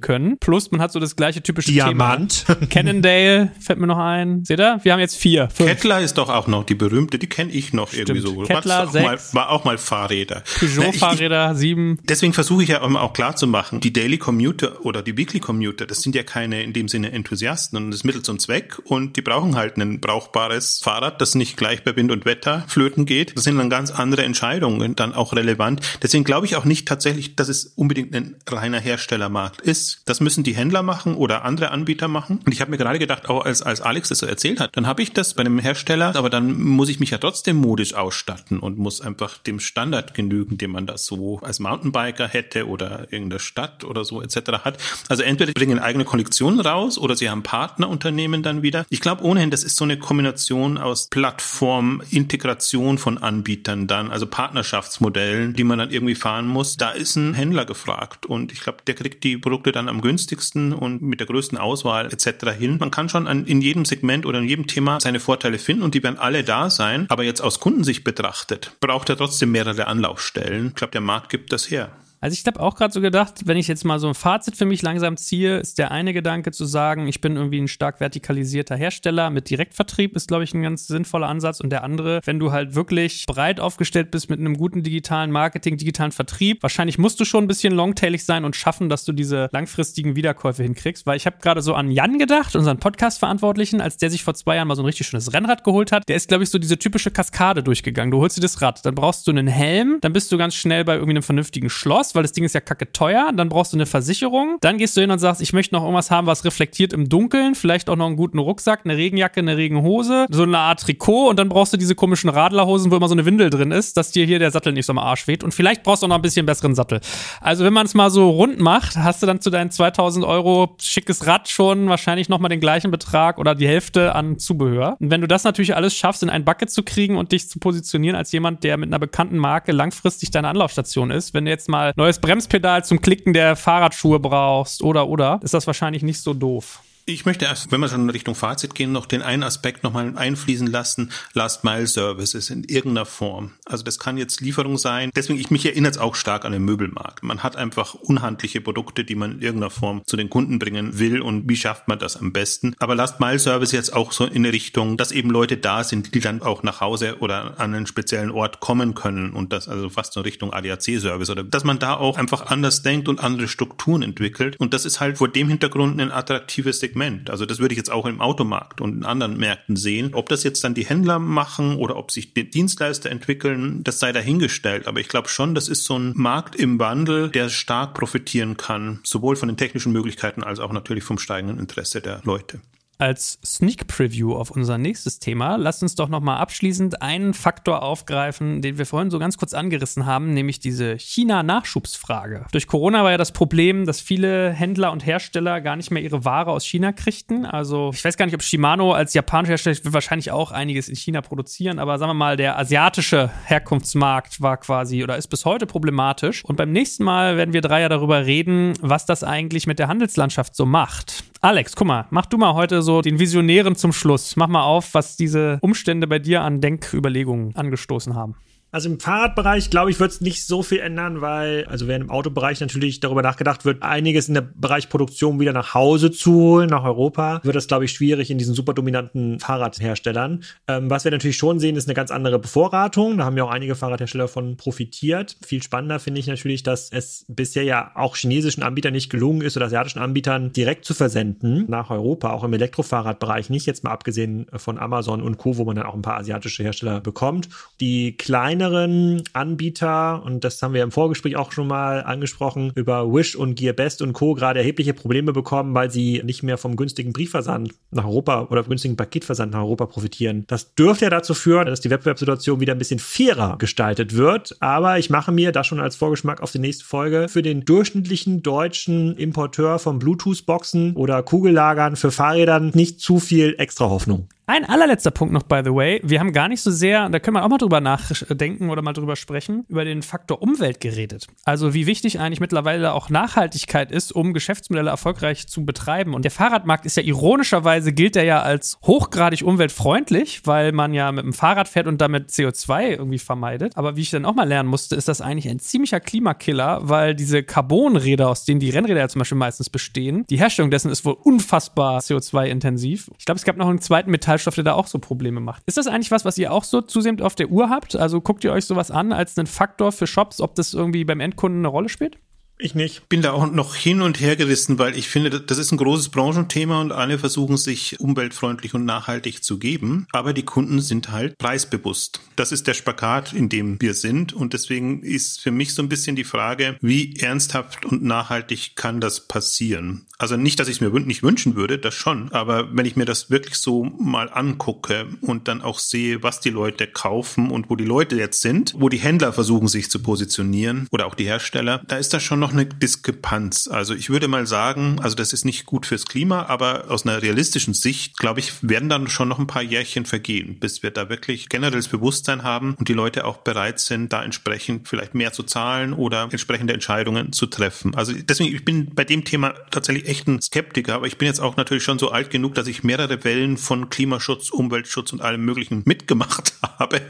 [SPEAKER 1] können. Plus, man hat so das gleiche typische
[SPEAKER 3] Diamant.
[SPEAKER 1] Thema. Cannondale fällt mir noch ein. Seht ihr? Wir haben jetzt vier.
[SPEAKER 2] Fünf. Kettler ist doch auch noch die berühmte, die kenne ich noch Stimmt. irgendwie so.
[SPEAKER 1] Kettler,
[SPEAKER 2] auch
[SPEAKER 1] sechs.
[SPEAKER 2] Mal, war auch mal Fahrräder.
[SPEAKER 1] Peugeot-Fahrräder, sieben.
[SPEAKER 2] Deswegen versuche ich ja immer auch klar zu machen, die Daily Commuter oder die Weekly Commuter, das sind ja keine in dem Sinne Enthusiasten und das Mittel zum Zweck und die brauchen halt ein brauchbares Fahrrad, das nicht gleich bei Wind und Wetter flöten geht. Das sind dann ganz andere Entscheidungen dann auch relevant. Deswegen glaube ich auch nicht tatsächlich, dass es unbedingt ein reiner Herstellermarkt ist. Das müssen die Händler machen oder andere Anbieter machen. Und ich habe mir gerade gedacht, auch als, als Alex das so erzählt hat, dann habe ich das bei einem Hersteller, aber dann muss ich mich ja trotzdem modisch ausstatten und muss einfach dem Standard genügen, den man das so als Mountainbiker hätte oder irgendeine Stadt oder so etc. hat. Also entweder bringen eigene Kollektionen raus oder sie haben Partnerunternehmen dann wieder. Ich glaube ohnehin, das ist so eine Kombination aus Plattform, Integration von Anbietern dann, also Partnerschaftsmodellen, die man dann irgendwie fahren muss. Da ist ein Händler gefragt und ich glaube, der kriegt die Produkte dann am günstigsten und mit der größten Auswahl etc. hin. Man kann schon an, in jedem Segment oder in jedem Thema seine Vorteile finden und die werden alle da sein. Aber jetzt aus Kundensicht betrachtet, braucht er trotzdem mehrere Anlaufstellen. Ich glaube, der Markt gibt das her.
[SPEAKER 1] Also ich habe auch gerade so gedacht, wenn ich jetzt mal so ein Fazit für mich langsam ziehe, ist der eine Gedanke zu sagen, ich bin irgendwie ein stark vertikalisierter Hersteller mit Direktvertrieb, ist glaube ich ein ganz sinnvoller Ansatz. Und der andere, wenn du halt wirklich breit aufgestellt bist mit einem guten digitalen Marketing, digitalen Vertrieb, wahrscheinlich musst du schon ein bisschen longtailig sein und schaffen, dass du diese langfristigen Wiederkäufe hinkriegst. Weil ich habe gerade so an Jan gedacht, unseren Podcast-Verantwortlichen, als der sich vor zwei Jahren mal so ein richtig schönes Rennrad geholt hat. Der ist glaube ich so diese typische Kaskade durchgegangen. Du holst dir das Rad, dann brauchst du einen Helm, dann bist du ganz schnell bei irgendwie einem vernünftigen Schloss weil das Ding ist ja kacke teuer. Dann brauchst du eine Versicherung. Dann gehst du hin und sagst, ich möchte noch irgendwas haben, was reflektiert im Dunkeln. Vielleicht auch noch einen guten Rucksack, eine Regenjacke, eine Regenhose, so eine Art Trikot. Und dann brauchst du diese komischen Radlerhosen, wo immer so eine Windel drin ist, dass dir hier der Sattel nicht so am Arsch weht. Und vielleicht brauchst du auch noch ein bisschen besseren Sattel. Also wenn man es mal so rund macht, hast du dann zu deinen 2000 Euro schickes Rad schon wahrscheinlich nochmal den gleichen Betrag oder die Hälfte an Zubehör. Und wenn du das natürlich alles schaffst, in ein Bucket zu kriegen und dich zu positionieren als jemand, der mit einer bekannten Marke langfristig deine Anlaufstation ist, wenn du jetzt mal neues Bremspedal zum Klicken der Fahrradschuhe brauchst oder oder, ist das wahrscheinlich nicht so doof.
[SPEAKER 2] Ich möchte erst, wenn wir schon in Richtung Fazit gehen, noch den einen Aspekt nochmal einfließen lassen. Last Mile Services in irgendeiner Form. Also das kann jetzt Lieferung sein. Deswegen, ich mich erinnert es auch stark an den Möbelmarkt. Man hat einfach unhandliche Produkte, die man in irgendeiner Form zu den Kunden bringen will und wie schafft man das am besten. Aber Last Mile Service jetzt auch so in Richtung, dass eben Leute da sind, die dann auch nach Hause oder an einen speziellen Ort kommen können und das also fast so Richtung ADAC Service oder dass man da auch einfach anders denkt und andere Strukturen entwickelt. Und das ist halt vor dem Hintergrund ein attraktives Segment Segment. Also das würde ich jetzt auch im Automarkt und in anderen Märkten sehen. Ob das jetzt dann die Händler machen oder ob sich die Dienstleister entwickeln, das sei dahingestellt. Aber ich glaube schon, das ist so ein Markt im Wandel, der stark profitieren kann, sowohl von den technischen Möglichkeiten als auch natürlich vom steigenden Interesse der Leute
[SPEAKER 1] als Sneak Preview auf unser nächstes Thema, lasst uns doch nochmal abschließend einen Faktor aufgreifen, den wir vorhin so ganz kurz angerissen haben, nämlich diese China-Nachschubsfrage. Durch Corona war ja das Problem, dass viele Händler und Hersteller gar nicht mehr ihre Ware aus China kriegten. Also ich weiß gar nicht, ob Shimano als japanischer Hersteller will wahrscheinlich auch einiges in China produzieren, aber sagen wir mal, der asiatische Herkunftsmarkt war quasi oder ist bis heute problematisch. Und beim nächsten Mal werden wir drei ja darüber reden, was das eigentlich mit der Handelslandschaft so macht. Alex, guck mal, mach du mal heute so den Visionären zum Schluss. Mach mal auf, was diese Umstände bei dir an Denküberlegungen angestoßen haben.
[SPEAKER 3] Also im Fahrradbereich, glaube ich, wird es nicht so viel ändern, weil, also während im Autobereich natürlich darüber nachgedacht wird, einiges in der Bereich Produktion wieder nach Hause zu holen, nach Europa, wird das, glaube ich, schwierig in diesen super dominanten Fahrradherstellern. Ähm, was wir natürlich schon sehen, ist eine ganz andere Bevorratung. Da haben ja auch einige Fahrradhersteller von profitiert. Viel spannender finde ich natürlich, dass es bisher ja auch chinesischen Anbietern nicht gelungen ist oder asiatischen Anbietern direkt zu versenden nach Europa, auch im Elektrofahrradbereich nicht, jetzt mal abgesehen von Amazon und Co., wo man dann auch ein paar asiatische Hersteller bekommt. Die kleinen kleineren Anbieter, und das haben wir im Vorgespräch auch schon mal angesprochen, über Wish und Gearbest und Co. gerade erhebliche Probleme bekommen, weil sie nicht mehr vom günstigen Briefversand nach Europa oder günstigen Paketversand nach Europa profitieren. Das dürfte ja dazu führen, dass die Wettbewerbssituation wieder ein bisschen fairer gestaltet wird. Aber ich mache mir da schon als Vorgeschmack auf die nächste Folge für den durchschnittlichen deutschen Importeur von Bluetooth-Boxen oder Kugellagern für Fahrrädern nicht zu viel extra Hoffnung.
[SPEAKER 1] Ein allerletzter Punkt noch, by the way. Wir haben gar nicht so sehr, da können wir auch mal drüber nachdenken oder mal drüber sprechen, über den Faktor Umwelt geredet. Also wie wichtig eigentlich mittlerweile auch Nachhaltigkeit ist, um Geschäftsmodelle erfolgreich zu betreiben. Und der Fahrradmarkt ist ja ironischerweise, gilt er ja als hochgradig umweltfreundlich, weil man ja mit dem Fahrrad fährt und damit CO2 irgendwie vermeidet. Aber wie ich dann auch mal lernen musste, ist das eigentlich ein ziemlicher Klimakiller, weil diese Carbonräder, aus denen die Rennräder ja zum Beispiel meistens bestehen, die Herstellung dessen ist wohl unfassbar CO2-intensiv. Ich glaube, es gab noch einen zweiten Metall Treibstoff, der da auch so Probleme macht. Ist das eigentlich was, was ihr auch so zusehends auf der Uhr habt? Also guckt ihr euch sowas an als einen Faktor für Shops, ob das irgendwie beim Endkunden eine Rolle spielt?
[SPEAKER 2] Ich nicht. Bin da auch noch hin und her gerissen, weil ich finde, das ist ein großes Branchenthema und alle versuchen sich umweltfreundlich und nachhaltig zu geben. Aber die Kunden sind halt preisbewusst. Das ist der Spagat, in dem wir sind. Und deswegen ist für mich so ein bisschen die Frage, wie ernsthaft und nachhaltig kann das passieren? Also nicht, dass ich es mir nicht wünschen würde, das schon. Aber wenn ich mir das wirklich so mal angucke und dann auch sehe, was die Leute kaufen und wo die Leute jetzt sind, wo die Händler versuchen sich zu positionieren oder auch die Hersteller, da ist das schon noch noch eine Diskrepanz. Also ich würde mal sagen, also das ist nicht gut fürs Klima, aber aus einer realistischen Sicht, glaube ich, werden dann schon noch ein paar Jährchen vergehen, bis wir da wirklich generelles Bewusstsein haben und die Leute auch bereit sind, da entsprechend vielleicht mehr zu zahlen oder entsprechende Entscheidungen zu treffen. Also deswegen, ich bin bei dem Thema tatsächlich echt ein Skeptiker, aber ich bin jetzt auch natürlich schon so alt genug, dass ich mehrere Wellen von Klimaschutz, Umweltschutz und allem Möglichen mitgemacht habe.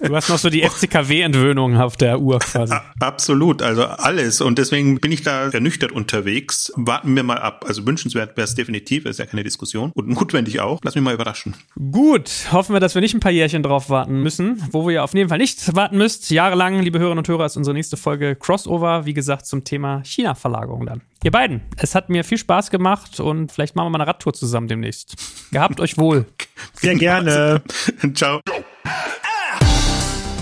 [SPEAKER 1] Du hast noch so die FCKW-Entwöhnung auf der Uhr quasi.
[SPEAKER 2] Absolut, also alles. Und deswegen bin ich da ernüchtert unterwegs. Warten wir mal ab. Also wünschenswert wäre es definitiv, ist ja keine Diskussion. Und notwendig auch. Lass mich mal überraschen.
[SPEAKER 1] Gut, hoffen wir, dass wir nicht ein paar Jährchen drauf warten müssen. Wo wir auf jeden Fall nicht warten müsst, jahrelang, liebe Hörerinnen und Hörer, ist unsere nächste Folge Crossover, wie gesagt, zum Thema China-Verlagerung dann. Ihr beiden, es hat mir viel Spaß gemacht und vielleicht machen wir mal eine Radtour zusammen demnächst. Gehabt euch wohl.
[SPEAKER 3] Sehr gerne.
[SPEAKER 2] Ciao.